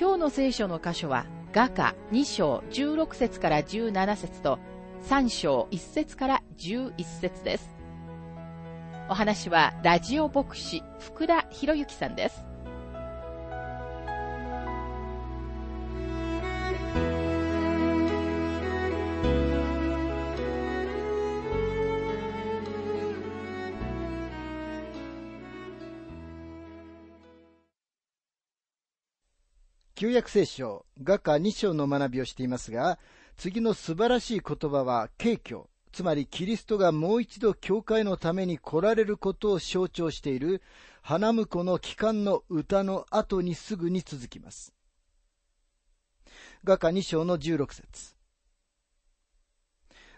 今日の聖書の箇所は画家2章16節から17節と3章1節から11節です。お話はラジオ牧師福田博之さんです。旧約聖書、画家2章の学びをしていますが、次の素晴らしい言葉は、敬虚、つまりキリストがもう一度教会のために来られることを象徴している、花婿の帰還の歌の後にすぐに続きます。画家2章の16節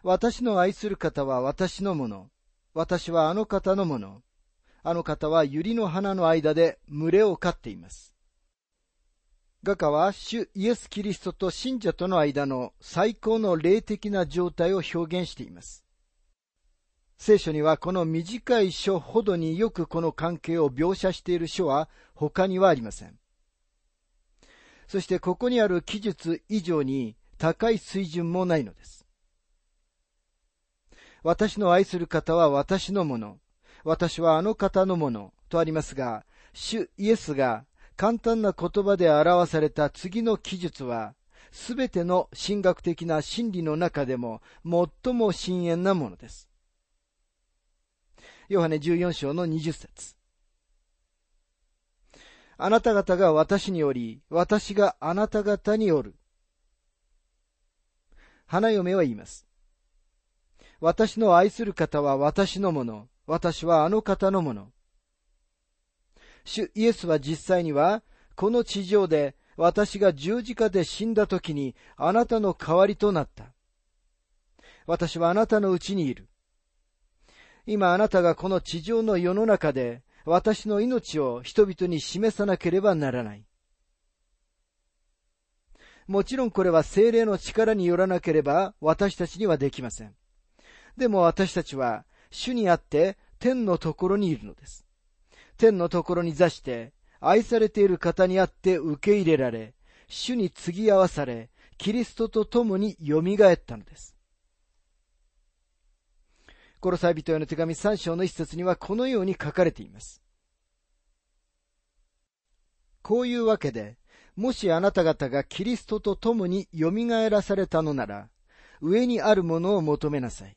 私の愛する方は私のもの。私はあの方のもの。あの方は百合の花の間で群れを飼っています。画家は主イエス・キリストと信者との間の最高の霊的な状態を表現しています。聖書にはこの短い書ほどによくこの関係を描写している書は他にはありません。そしてここにある記述以上に高い水準もないのです。私の愛する方は私のもの、私はあの方のものとありますが、主イエスが簡単な言葉で表された次の記述は、すべての神学的な真理の中でも最も深遠なものです。ヨハネ14章の20節あなた方が私におり、私があなた方におる。花嫁は言います。私の愛する方は私のもの、私はあの方のもの。主イエスは実際には、この地上で私が十字架で死んだ時にあなたの代わりとなった。私はあなたのうちにいる。今あなたがこの地上の世の中で私の命を人々に示さなければならない。もちろんこれは精霊の力によらなければ私たちにはできません。でも私たちは主にあって天のところにいるのです。天のところに座して、愛されている方にあって受け入れられ、主に継ぎ合わされ、キリストと共に蘇ったのです。コロサイ人への手紙3章の一節にはこのように書かれています。こういうわけで、もしあなた方がキリストと共に蘇らされたのなら、上にあるものを求めなさい。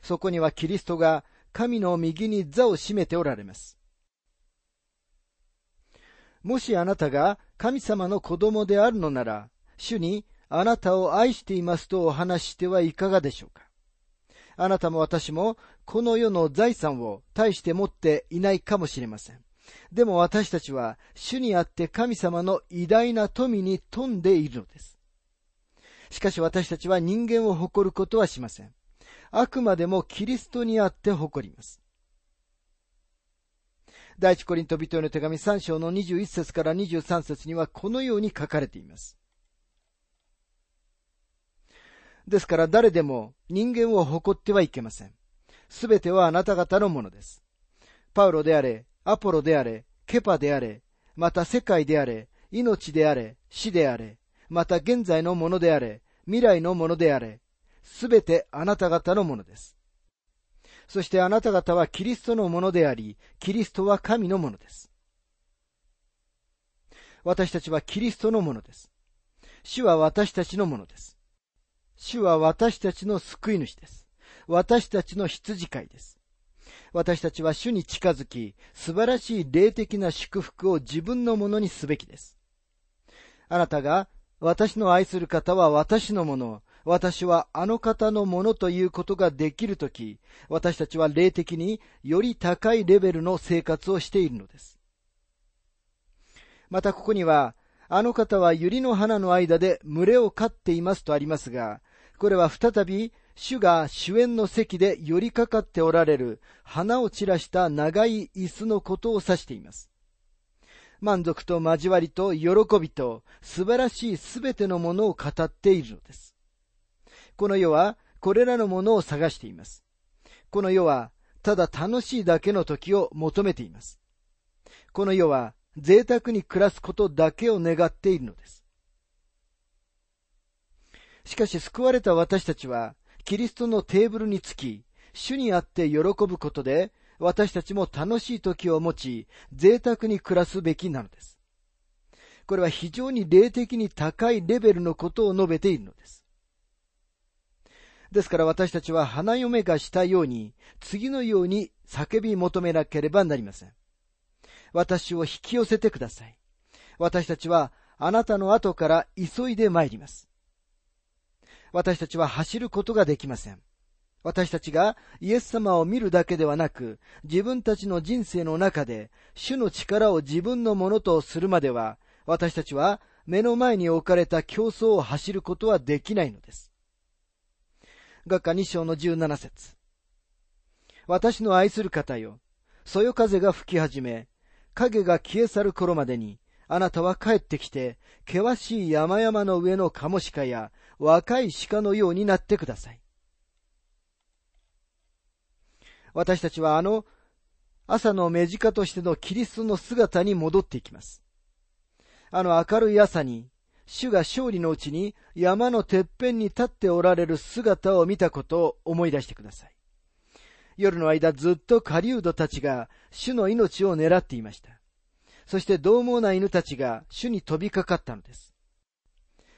そこにはキリストが神の右に座を占めておられます。もしあなたが神様の子供であるのなら、主にあなたを愛していますとお話してはいかがでしょうかあなたも私もこの世の財産を大して持っていないかもしれません。でも私たちは主にあって神様の偉大な富に富んでいるのです。しかし私たちは人間を誇ることはしません。あくまでもキリストにあって誇ります。第一コリント人への手紙3章の21節から23節にはこのように書かれています。ですから誰でも人間を誇ってはいけません。すべてはあなた方のものです。パウロであれ、アポロであれ、ケパであれ、また世界であれ、命であれ、死であれ、また現在のものであれ、未来のものであれ、すべてあなた方のものです。そしてあなた方はキリストのものであり、キリストは神のものです。私たちはキリストのものです。主は私たちのものです。主は私たちの救い主です。私たちの羊飼いです。私たちは主に近づき、素晴らしい霊的な祝福を自分のものにすべきです。あなたが、私の愛する方は私のもの、私はあの方のものということができるとき、私たちは霊的により高いレベルの生活をしているのです。またここには、あの方は百合の花の間で群れを飼っていますとありますが、これは再び主が主演の席で寄りかかっておられる花を散らした長い椅子のことを指しています。満足と交わりと喜びと素晴らしいすべてのものを語っているのです。この世はこれらのものを探しています。この世はただ楽しいだけの時を求めています。この世は贅沢に暮らすことだけを願っているのです。しかし救われた私たちは、キリストのテーブルにつき、主にあって喜ぶことで、私たちも楽しい時を持ち、贅沢に暮らすべきなのです。これは非常に霊的に高いレベルのことを述べているのです。ですから私たちは花嫁がしたように、次のように叫び求めなければなりません。私を引き寄せてください。私たちはあなたの後から急いで参ります。私たちは走ることができません。私たちがイエス様を見るだけではなく、自分たちの人生の中で、主の力を自分のものとするまでは、私たちは目の前に置かれた競争を走ることはできないのです。学科2章の17節私の愛する方よ、そよ風が吹き始め、影が消え去る頃までに、あなたは帰ってきて、険しい山々の上のカモシカや若い鹿のようになってください。私たちはあの朝の目近としてのキリストの姿に戻っていきます。あの明るい朝に、主が勝利のうちに山のてっぺんに立っておられる姿を見たことを思い出してください。夜の間ずっと狩人たちが主の命を狙っていました。そして獰猛な犬たちが主に飛びかかったのです。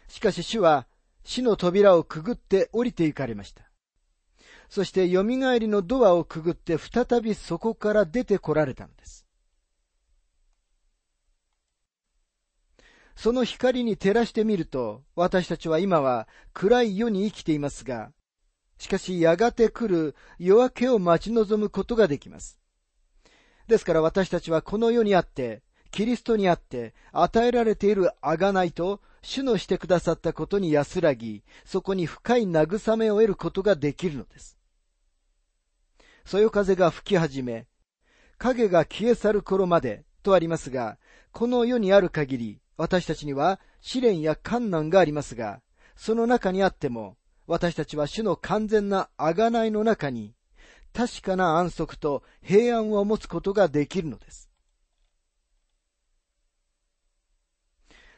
しかし主は死の扉をくぐって降りて行かれました。そして蘇りのドアをくぐって再びそこから出て来られたのです。その光に照らしてみると、私たちは今は暗い世に生きていますが、しかしやがて来る夜明けを待ち望むことができます。ですから私たちはこの世にあって、キリストにあって与えられている贖いと主のしてくださったことに安らぎ、そこに深い慰めを得ることができるのです。そよ風が吹き始め、影が消え去る頃までとありますが、この世にある限り、私たちには試練や困難がありますが、その中にあっても、私たちは主の完全な贖いの中に、確かな安息と平安を持つことができるのです。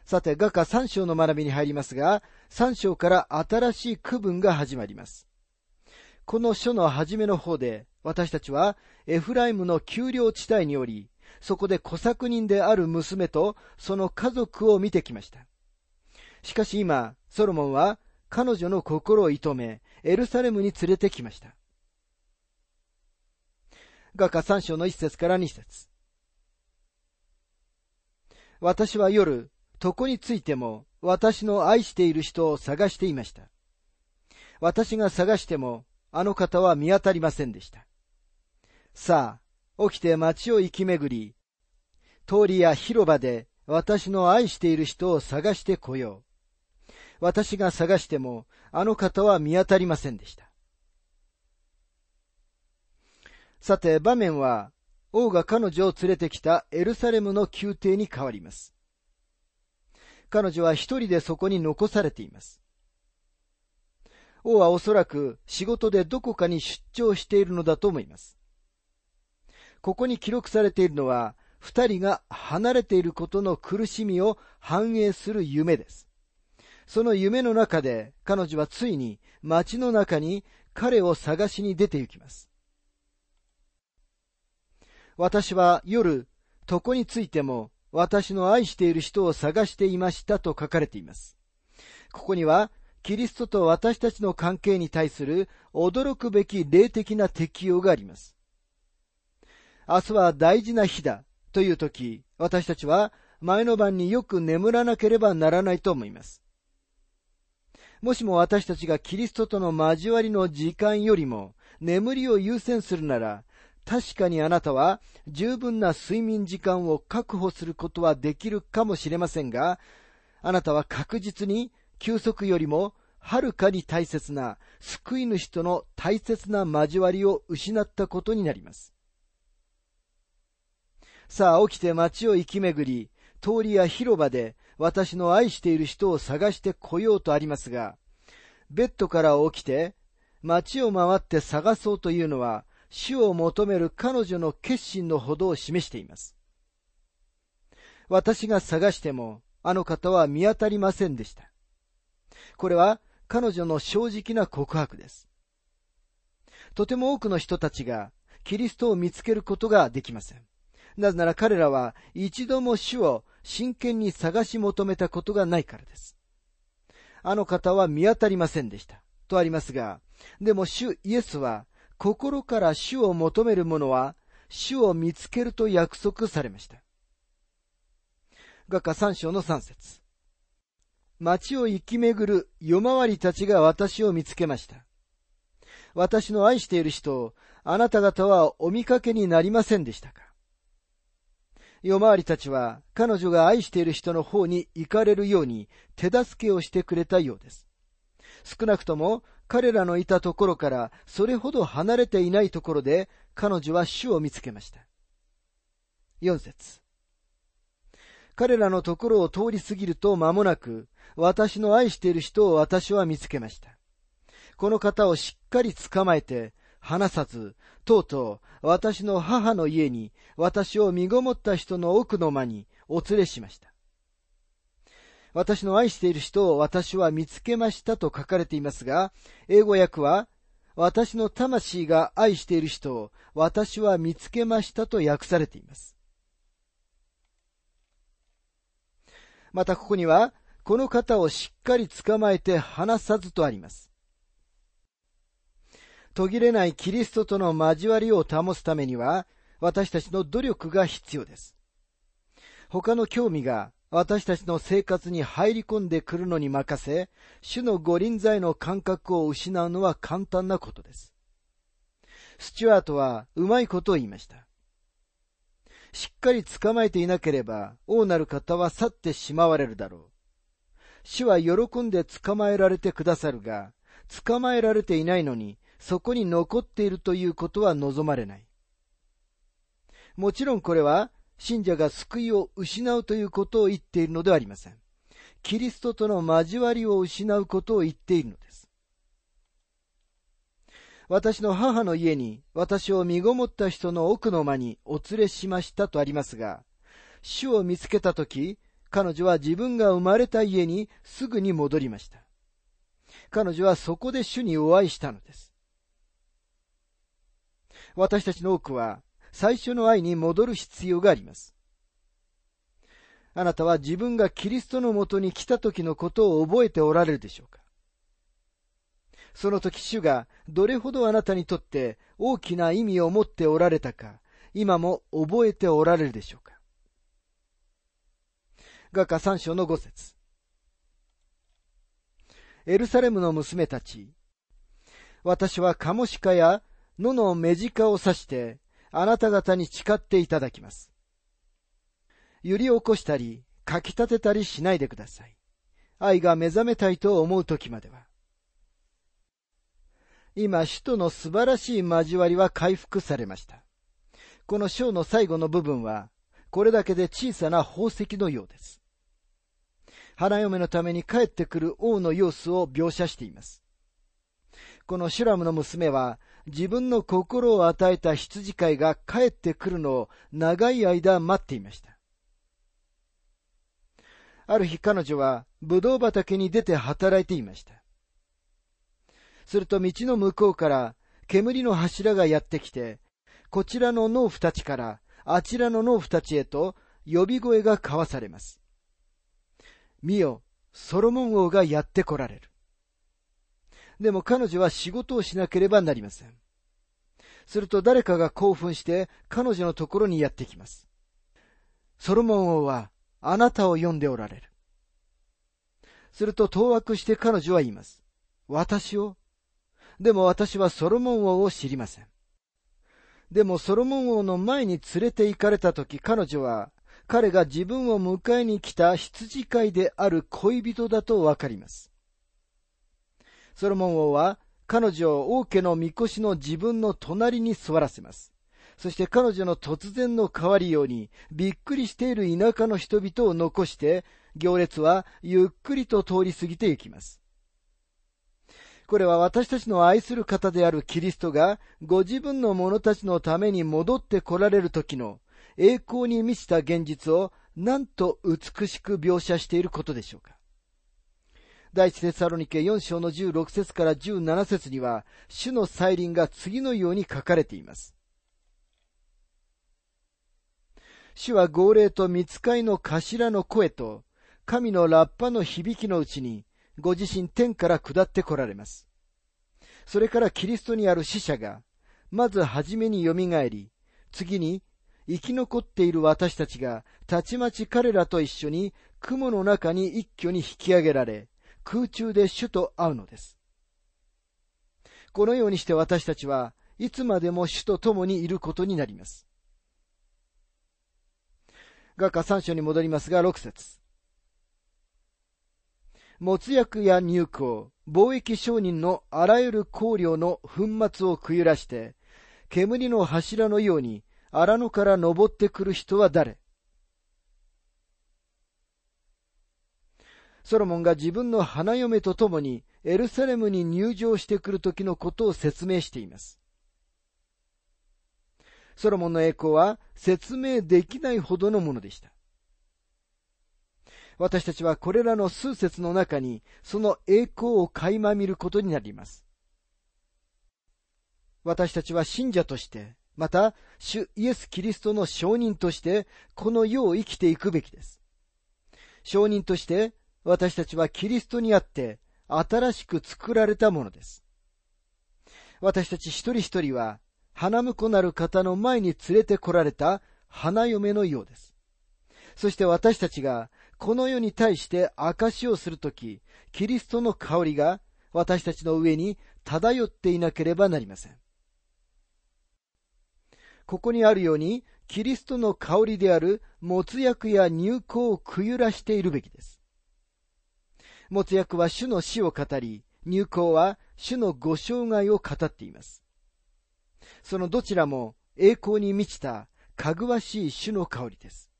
さて、画家3章の学びに入りますが、3章から新しい区分が始まります。この書の初めの方で、私たちはエフライムの丘陵地帯におり、そこで小作人である娘とその家族を見てきました。しかし今、ソロモンは彼女の心を射止め、エルサレムに連れてきました。画家3章の1節から2節私は夜、床についても私の愛している人を探していました。私が探してもあの方は見当たりませんでした。さあ、起きて街を行き巡り、通りや広場で私の愛している人を探してこよう。私が探してもあの方は見当たりませんでした。さて、場面は王が彼女を連れてきたエルサレムの宮廷に変わります。彼女は一人でそこに残されています。王はおそらく仕事でどこかに出張しているのだと思います。ここに記録されているのは、二人が離れていることの苦しみを反映する夢です。その夢の中で彼女はついに街の中に彼を探しに出て行きます。私は夜、床についても私の愛している人を探していましたと書かれています。ここには、キリストと私たちの関係に対する驚くべき霊的な適用があります。明日は大事な日だという時、私たちは前の晩によく眠らなければならないと思います。もしも私たちがキリストとの交わりの時間よりも眠りを優先するなら、確かにあなたは十分な睡眠時間を確保することはできるかもしれませんが、あなたは確実に休息よりもはるかに大切な救い主との大切な交わりを失ったことになります。さあ起きて街を行き巡り、通りや広場で私の愛している人を探してこようとありますが、ベッドから起きて街を回って探そうというのは、主を求める彼女の決心のほどを示しています。私が探しても、あの方は見当たりませんでした。これは彼女の正直な告白です。とても多くの人たちがキリストを見つけることができません。なぜなら彼らは一度も主を真剣に探し求めたことがないからです。あの方は見当たりませんでした。とありますが、でも主イエスは心から主を求める者は主を見つけると約束されました。画家三章の三節街を行き巡る夜回りたちが私を見つけました。私の愛している人をあなた方はお見かけになりませんでしたか？夜回りたちは彼女が愛している人の方に行かれるように手助けをしてくれたようです。少なくとも彼らのいたところからそれほど離れていないところで彼女は主を見つけました。4節彼らのところを通り過ぎると間もなく私の愛している人を私は見つけました。この方をしっかり捕まえて、離さず、とうとう私の母の家に私を身ごもった人の奥の間にお連れしました。私の愛している人を私は見つけましたと書かれていますが、英語訳は、私の魂が愛している人を私は見つけましたと訳されています。またここには、この方をしっかり捕まえて離さずとあります。途切れないキリストとの交わりを保つためには、私たちの努力が必要です。他の興味が私たちの生活に入り込んでくるのに任せ、主の五輪在の感覚を失うのは簡単なことです。スチュアートはうまいことを言いました。しっかり捕まえていなければ、王なる方は去ってしまわれるだろう。主は喜んで捕まえられてくださるが、捕まえられていないのに、そこに残っているということは望まれない。もちろんこれは、信者が救いを失うということを言っているのではありません。キリストとの交わりを失うことを言っているのです。私の母の家に私を身ごもった人の奥の間にお連れしましたとありますが、主を見つけたとき、彼女は自分が生まれた家にすぐに戻りました。彼女はそこで主にお会いしたのです。私たちの多くは最初の愛に戻る必要があります。あなたは自分がキリストのもとに来た時のことを覚えておられるでしょうか？その時主がどれほどあなたにとって大きな意味を持っておられたか、今も覚えておられるでしょうか？画家三章の五節。エルサレムの娘たち、私はカモシカや野の目近を刺して、あなた方に誓っていただきます。揺り起こしたり、かき立てたりしないでください。愛が目覚めたいと思う時までは。今、首都の素晴らしい交わりは回復されました。この章の最後の部分は、これだけで小さな宝石のようです。花嫁のために帰ってくる王の様子を描写しています。このシュラムの娘は自分の心を与えた羊飼いが帰ってくるのを長い間待っていました。ある日彼女はブドウ畑に出て働いていました。すると道の向こうから煙の柱がやってきて、こちらの農夫たちからあちらの農夫たちへと呼び声が交わされます。見よ、ソロモン王がやって来られる。でも彼女は仕事をしなければなりません。すると誰かが興奮して彼女のところにやってきます。ソロモン王はあなたを呼んでおられる。すると当惑して彼女は言います。私を？でも私はソロモン王を知りません。でもソロモン王の前に連れて行かれた時彼女は彼が自分を迎えに来た羊飼いである恋人だとわかります。ソロモン王は彼女を王家のみこしの自分の隣に座らせます。そして彼女の突然の変わりように、びっくりしている田舎の人々を残して、行列はゆっくりと通り過ぎていきます。これは私たちの愛する方であるキリストが、ご自分の者たちのために戻って来られる時の栄光に満ちた現実を、なんと美しく描写していることでしょうか。第一テサロニケ4章の16節から17節には、主の再臨が次のように書かれています。主は号令と見つかいの頭の声と、神のラッパの響きのうちに、ご自身天から下って来られます。それからキリストにある死者が、まずはじめに蘇り、次に生き残っている私たちが、たちまち彼らと一緒に雲の中に一挙に引き上げられ、空中で主と会うのです。このようにして私たちはいつまでも主と共にいることになります。画家三章に戻りますが、六節。没薬や入港、貿易商人のあらゆる香料の粉末をくゆらして、煙の柱のように荒野から登ってくる人は誰？ソロモンが自分の花嫁と共にエルサレムに入場してくる時のことを説明しています。ソロモンの栄光は説明できないほどのものでした。私たちはこれらの数節の中にその栄光を垣間見ることになります。私たちは信者として、また、主イエス・キリストの証人として、この世を生きていくべきです。証人として、私たちはキリストにあって、新しく作られたものです。私たち一人一人は、花婿なる方の前に連れて来られた花嫁のようです。そして私たちがこの世に対して証をするとき、キリストの香りが私たちの上に漂っていなければなりません。ここにあるように、キリストの香りである没薬や入香をくゆらしているべきです。没薬は主の死を語り、入香は主のご生涯を語っています。そのどちらも栄光に満ちたかぐわしい主の香りです。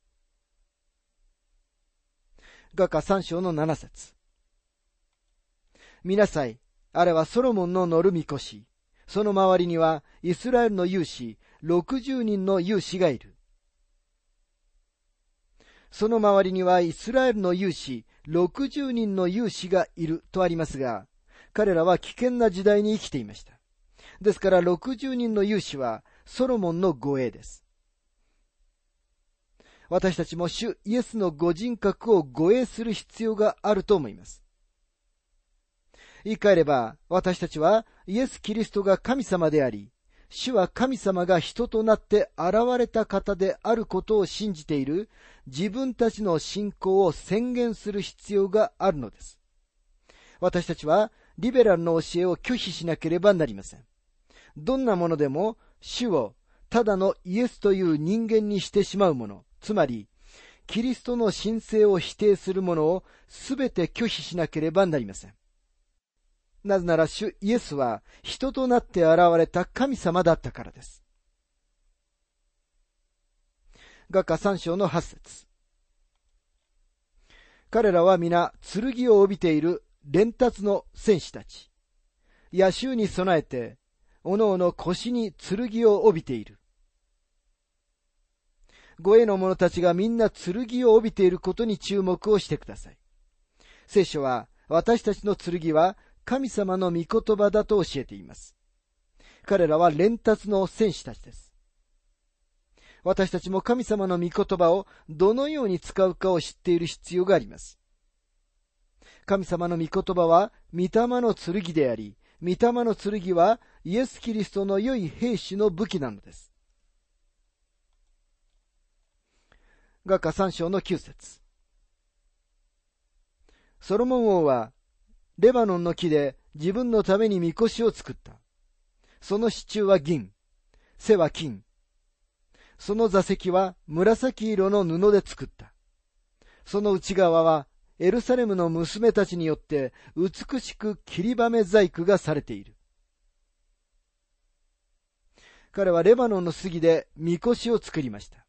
画家三章の七節見なさい。あれはソロモンの乗るみこし。その周りにはイスラエルの勇士60人の勇士がいる。その周りにはイスラエルの勇士60人の勇士がいるとありますが、彼らは危険な時代に生きていました。ですから60人の勇士はソロモンの護衛です。私たちも主イエスのご人格を護衛する必要があると思います。言い換えれば、私たちはイエス・キリストが神様であり、主は神様が人となって現れた方であることを信じている自分たちの信仰を宣言する必要があるのです。私たちはリベラルの教えを拒否しなければなりません。どんなものでも主をただのイエスという人間にしてしまうもの、つまり、キリストの神聖を否定するものをすべて拒否しなければなりません。なぜなら主イエスは人となって現れた神様だったからです。画家三章の八節彼らは皆剣を帯びている連達の戦士たち。野衆に備えて、おのおの腰に剣を帯びている。護衛の者たちがみんな剣を帯びていることに注目をしてください。聖書は、私たちの剣は神様の御言葉だと教えています。彼らは連達の戦士たちです。私たちも神様の御言葉をどのように使うかを知っている必要があります。神様の御言葉は、御霊の剣であり、御霊の剣はイエス・キリストの良い兵士の武器なのです。画家三章の九節ソロモン王は、レバノンの木で自分のためにみこしを作った。その支柱は銀、背は金。その座席は紫色の布で作った。その内側はエルサレムの娘たちによって美しく切りばめ細工がされている。彼はレバノンの杉でみこしを作りました。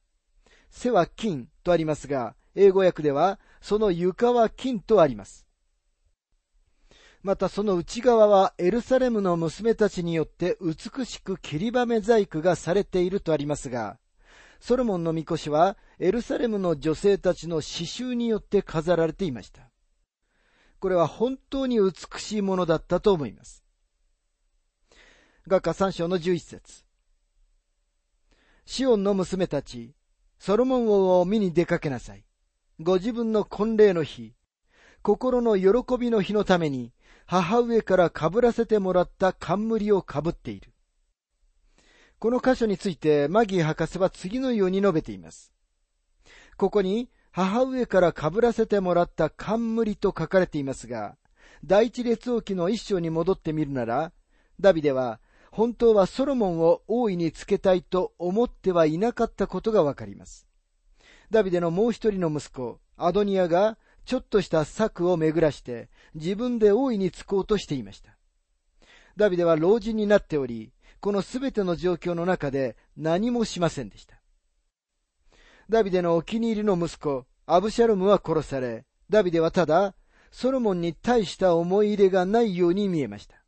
背は金とありますが、英語訳ではその床は金とあります。またその内側はエルサレムの娘たちによって美しく切りばめ細工がされているとありますが、ソロモンのみこしはエルサレムの女性たちの刺繍によって飾られていました。これは本当に美しいものだったと思います。画家三章の十一節シオンの娘たち、ソロモン王を見に出かけなさい。ご自分の婚礼の日、心の喜びの日のために、母上からかぶらせてもらった冠をかぶっている。この箇所についてマギー博士は次のように述べています。ここに母上からかぶらせてもらった冠と書かれていますが、第一列王記の一章に戻ってみるなら、ダビデは本当はソロモンを王位につけたいと思ってはいなかったことがわかります。ダビデのもう一人の息子、アドニアがちょっとした策を巡らして自分で王位につこうとしていました。ダビデは老人になっており、このすべての状況の中で何もしませんでした。ダビデのお気に入りの息子、アブシャロムは殺され、ダビデはただ、ソロモンに大した思い入れがないように見えました。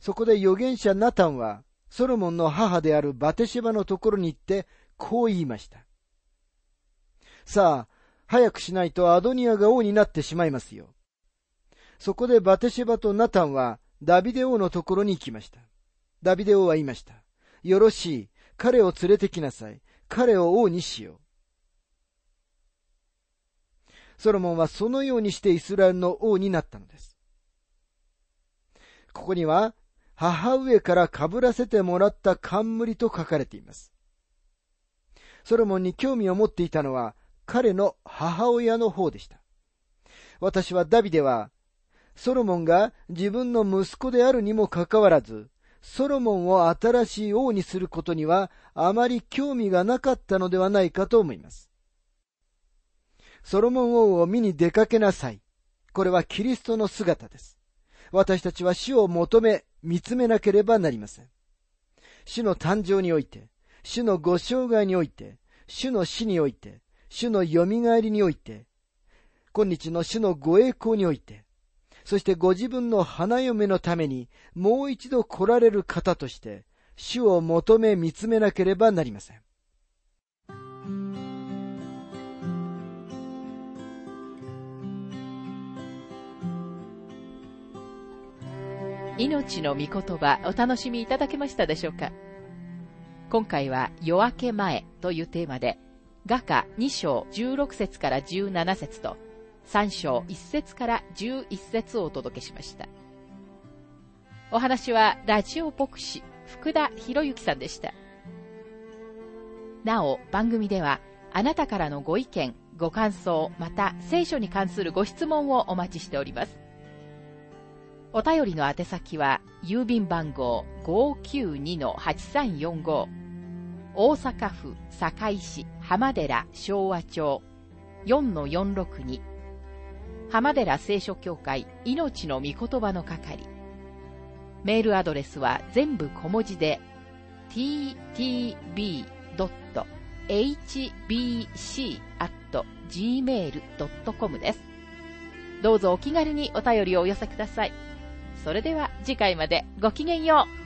そこで預言者ナタンは、ソロモンの母であるバテシェバのところに行って、こう言いました。さあ、早くしないとアドニアが王になってしまいますよ。そこでバテシェバとナタンはダビデ王のところに行きました。ダビデ王は言いました。よろしい。彼を連れてきなさい。彼を王にしよう。ソロモンはそのようにしてイスラエルの王になったのです。ここには、母上から被らせてもらった冠と書かれています。ソロモンに興味を持っていたのは、彼の母親の方でした。私はダビデはソロモンが自分の息子であるにもかかわらず、ソロモンを新しい王にすることにはあまり興味がなかったのではないかと思います。ソロモン王を見に出かけなさい。これはキリストの姿です。私たちは死を求め、見つめなければなりません。主の誕生において、主のご生涯において、主の死において、主の蘇りにおいて、今日の主のご栄光において、そしてご自分の花嫁のためにもう一度来られる方として、主を求め見つめなければなりません。命の御言葉お楽しみいただけましたでしょうか？今回は夜明け前というテーマで、画家2章16節から17節と3章1節から11節をお届けしました。お話はラジオ牧師福田博之さんでした。なお、番組ではあなたからのご意見、ご感想、また聖書に関するご質問をお待ちしております。お便りの宛先は、郵便番号592-8345大阪府堺市浜寺昭和町4-462浜寺聖書協会命の御言葉の係。メールアドレスは全部小文字で ttb.hbc.gmail.com です。どうぞお気軽にお便りをお寄せください。それでは次回までごきげんよう。